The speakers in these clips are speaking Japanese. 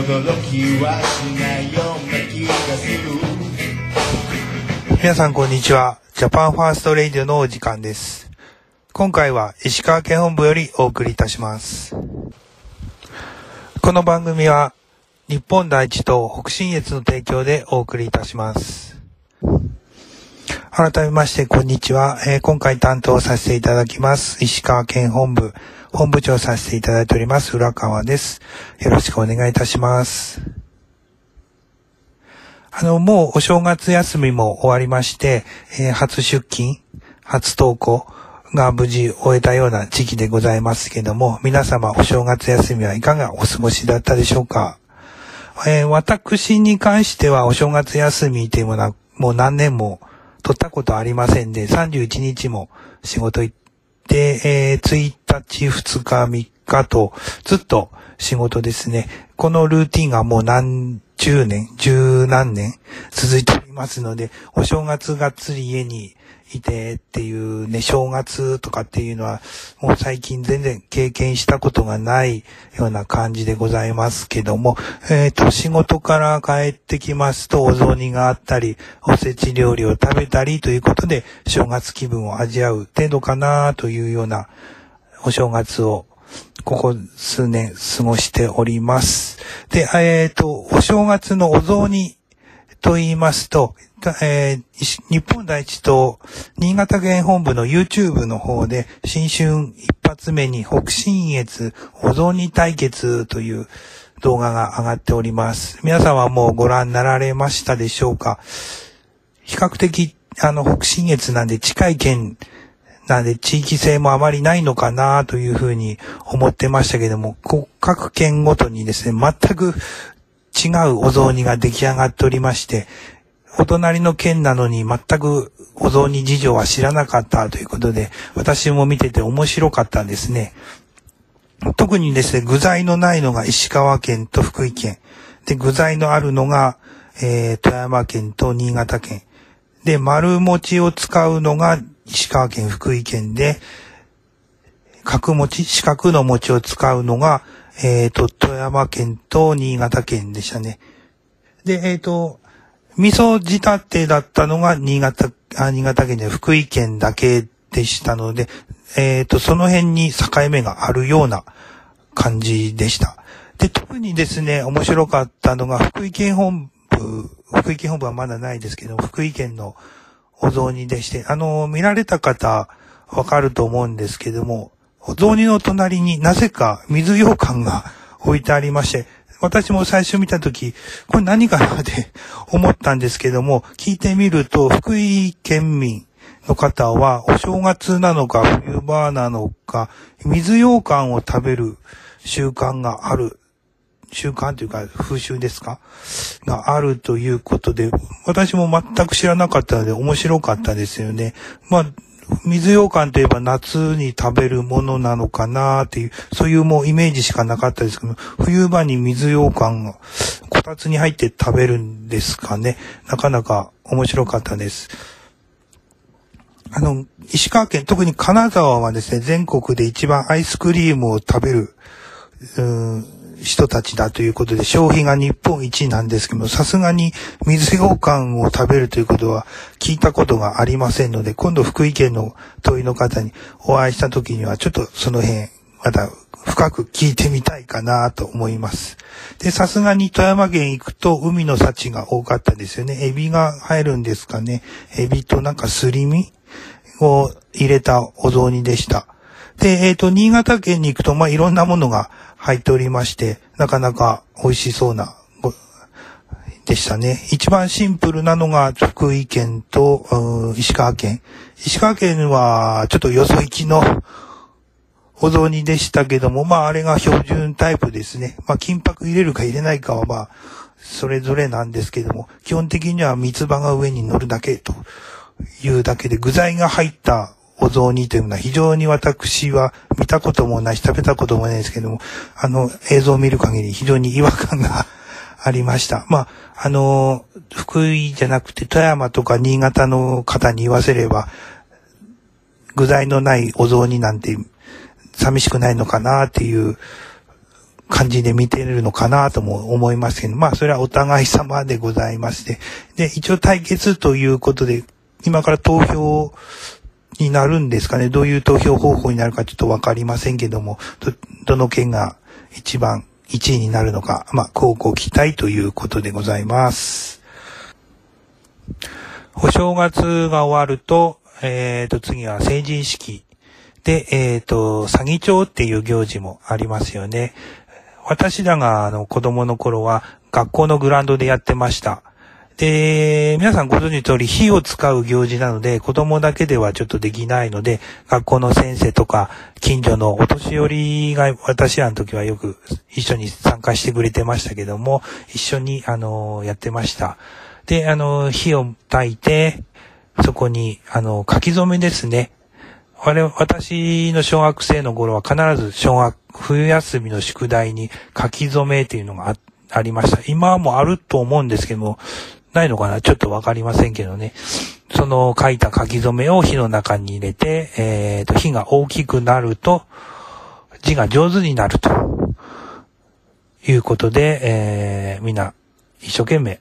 驚きはしないような気がする皆さんこんにちは。ジャパンファーストレイディオのお時間です。今回は石川県本部よりお送りいたします。この番組は日本第一党北信越の提供でお送りいたします。改めましてこんにちは、えー今回担当させていただきます石川県本部本部長させていただいております浦川です。よろしくお願いいたします。あの、もうお正月休みも終わりまして、えー初出勤、初登校が無事終えたような時期でございますけども、皆様お正月休みはいかがお過ごしだったでしょうか？えー私に関してはお正月休みというものはもう何年も取ったことありませんで、31日も仕事行って、えー1日、2日、3日とずっと仕事ですね。このルーティンがもう何十年、十何年続いておりますので、お正月がっつり家にいてっていうね、正月とかっていうのは、もう最近全然経験したことがないような感じでございますけども、えっ、と、仕事から帰ってきますと、お雑煮があったり、おせち料理を食べたりということで、正月気分を味わう程度かなというようなお正月をここ数年過ごしております。で、えっ、と、お正月のお雑煮と言いますと、えー日本第一と新潟県本部の YouTube の方で新春一発目に北信越お雑煮対決という動画が上がっております。皆さんはもうご覧になられましたでしょうか？比較的、あの、北信越なんで近い県なんで地域性もあまりないのかなというふうに思ってましたけども、各県ごとにですね、全く違うお雑煮が出来上がっておりまして、お隣の県なのに全くお雑煮事情は知らなかったということで、私も見てて面白かったんですね。特にですね、具材のないのが石川県と福井県。で、具材のあるのが、えー、富山県と新潟県。で、丸餅を使うのが石川県、福井県で、角餅、四角の餅を使うのが、えっ、と、富山県と新潟県でしたね。で、えっ、と、味噌仕立てだったのが新潟、あ新潟県で福井県だけでしたので、えっ、と、その辺に境目があるような感じでした。で、特にですね、面白かったのが、福井県本部、福井県本部はまだないですけど、福井県のお雑煮でして、あの、見られた方、わかると思うんですけども、お雑煮の隣になぜか水羊羹が置いてありまして、私も最初見たとき、これ何かなって 思ったんですけども、聞いてみると、福井県民の方は、お正月なのか冬場なのか、水羊羹を食べる習慣がある習慣というか風習ですか？があるということで、私も全く知らなかったので面白かったですよね。まあ、水羊羹といえば夏に食べるものなのかなっていう、そういうもうイメージしかなかったですけど、冬場に水羊羹がこたつに入って食べるんですかね。なかなか面白かったです。あの、石川県、特に金沢はですね、全国で一番アイスクリームを食べる、うん人たちだということで、消費が日本一なんですけども、さすがに水羊羹を食べるということは聞いたことがありませんので、今度福井県の問いの方にお会いした時には、ちょっとその辺、また深く聞いてみたいかなと思います。で、さすがに富山県行くと海の幸が多かったですよね。エビが入るんですかね。エビとなんかすり身を入れたお雑煮でした。で、えっ、と、新潟県に行くと、まあ、いろんなものが入っておりまして、なかなか美味しそうな、でしたね。一番シンプルなのが福井県と、石川県。石川県は、ちょっとよそ行きのお雑煮でしたけども、まあ、あれが標準タイプですね。まあ、金箔入れるか入れないかは、まあ、それぞれなんですけども、基本的には三つ葉が上に乗るだけというだけで、具材が入ったお雑煮というのは非常に私は見たこともないし食べたこともないですけども、あの映像を見る限り非常に違和感がありました。まあ、あの、福井じゃなくて富山とか新潟の方に言わせれば、具材のないお雑煮なんて寂しくないのかなっていう感じで見てるのかなとも思いますけど、まあそれはお互い様でございまして。で、一応対決ということで、今から投票になるんですかね？どういう投票方法になるかちょっとわかりませんけども、ど、どの県が一番1位になるのか、まあ、こうご期待ということでございます。お正月が終わると、えっ、ー、と、次は成人式。で、えっ、ー、と、詐欺帳っていう行事もありますよね。私らがあの子供の頃は学校のグラウンドでやってました。で、皆さんご存知の通り火を使う行事なので子供だけではちょっとできないので学校の先生とか近所のお年寄りが私らの時はよく一緒に参加してくれてましたけども一緒にあのやってました。で、あの火を焚いてそこにあの書き初めですね。あれ、私の小学生の頃は必ず小学、冬休みの宿題に書き初めっていうのがあありました。今はもうあると思うんですけども、ないのかな？ちょっとわかりませんけどね。その書いた書き初めを火の中に入れて、えっ、ー、と、火が大きくなると、字が上手になると。いうことで、えー、みんな一生懸命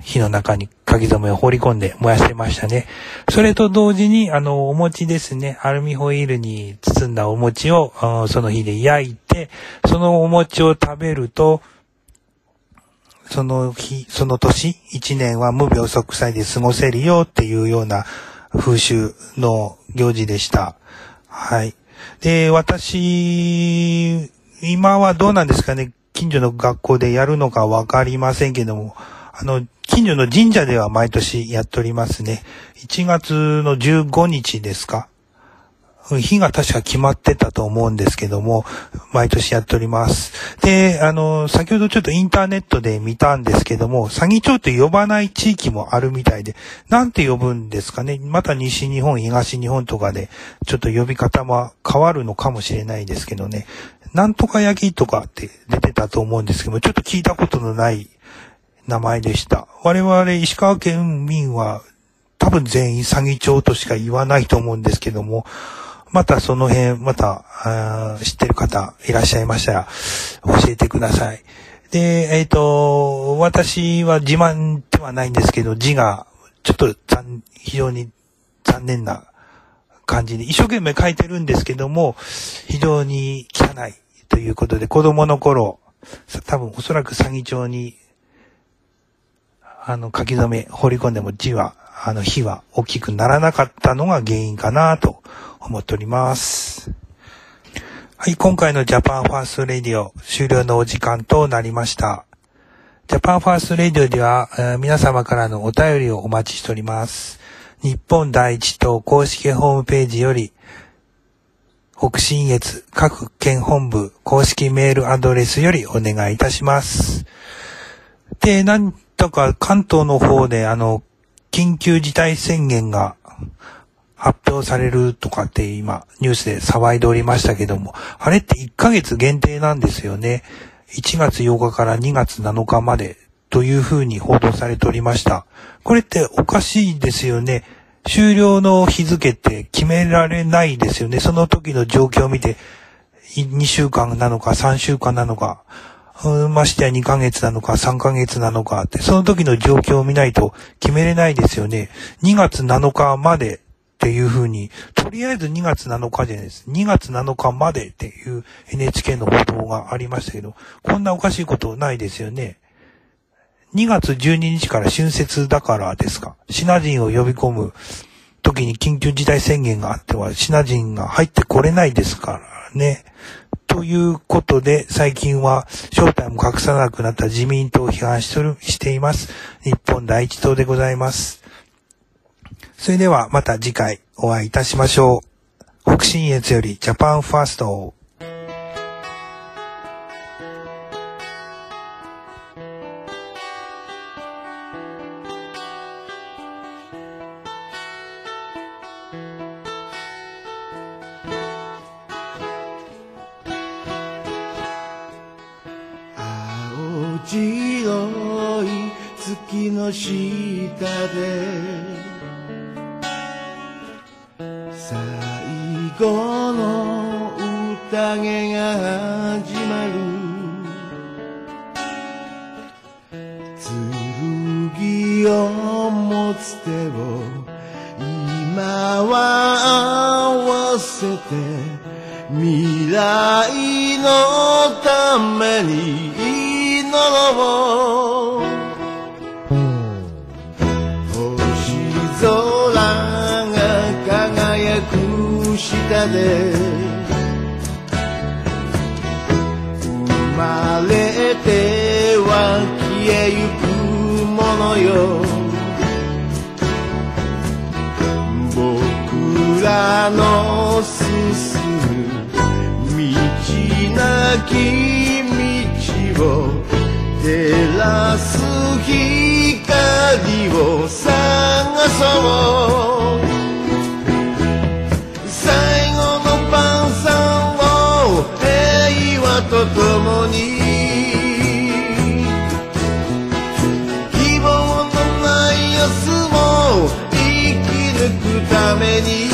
火の中に書き初めを放り込んで燃やしてましたね。それと同時に、あの、お餅ですね。アルミホイールに包んだお餅を、その火で焼いて、そのお餅を食べると、その日、その年、一年は無病息災で過ごせるよっていうような風習の行事でした。はい。で、私、今はどうなんですかね？近所の学校でやるのかわかりませんけども、あの、近所の神社では毎年やっておりますね。1月の15日ですか？日が確か決まってたと思うんですけども、毎年やっております。で、あの、先ほどちょっとインターネットで見たんですけども、詐欺町って呼ばない地域もあるみたいで、なんて呼ぶんですかね？また西日本、東日本とかで、ちょっと呼び方も変わるのかもしれないですけどね。なんとか焼きとかって出てたと思うんですけども、ちょっと聞いたことのない名前でした。我々石川県民は多分全員詐欺町としか言わないと思うんですけども、またその辺、また、知ってる方いらっしゃいましたら、教えてください。で、えっ、ー、と、私は自慢ではないんですけど、字が、ちょっと残、非常に残念な感じで、一生懸命書いてるんですけども、非常に汚いということで、子供の頃、多分おそらく左義長に、あの、書き留め、放り込んでも字は、あの、火は大きくならなかったのが原因かなと思っております。はい、今回のジャパンファーストレディオ終了のお時間となりました。ジャパンファーストレディオでは、えー、皆様からのお便りをお待ちしております。日本第一党公式ホームページより、北信越各県本部公式メールアドレスよりお願いいたします。で、なんとか関東の方であの、緊急事態宣言が発表されるとかって今ニュースで騒いでおりましたけども、あれって1ヶ月限定なんですよね。1月8日から2月7日までというふうに報道されておりました。これっておかしいですよね。終了の日付って決められないですよね。その時の状況を見て、2週間なのか3週間なのか、ましてや2ヶ月なのか3ヶ月なのかって、その時の状況を見ないと決めれないですよね。2月7日までっていう風に、とりあえず2月7日じゃないです。2月7日までっていう NHK の報道がありましたけど、こんなおかしいことないですよね。2月12日から春節だからですか。シナ人を呼び込む時に緊急事態宣言があっては、シナ人が入ってこれないですからね。ということで、最近は正体も隠さなくなった自民党を批判しています。日本第一党でございます。それではまた次回お会いいたしましょう。北信越よりジャパンファースト白い月の下で。最後の歌始まる。剣を持つ手を今は合わせて未来のために。祈ろう星空が輝く下で生まれては消えゆくものよ。僕らの進む道なき道を照らす光を探そう最後の晩餐を平和と共に希望のない明日も生き抜くために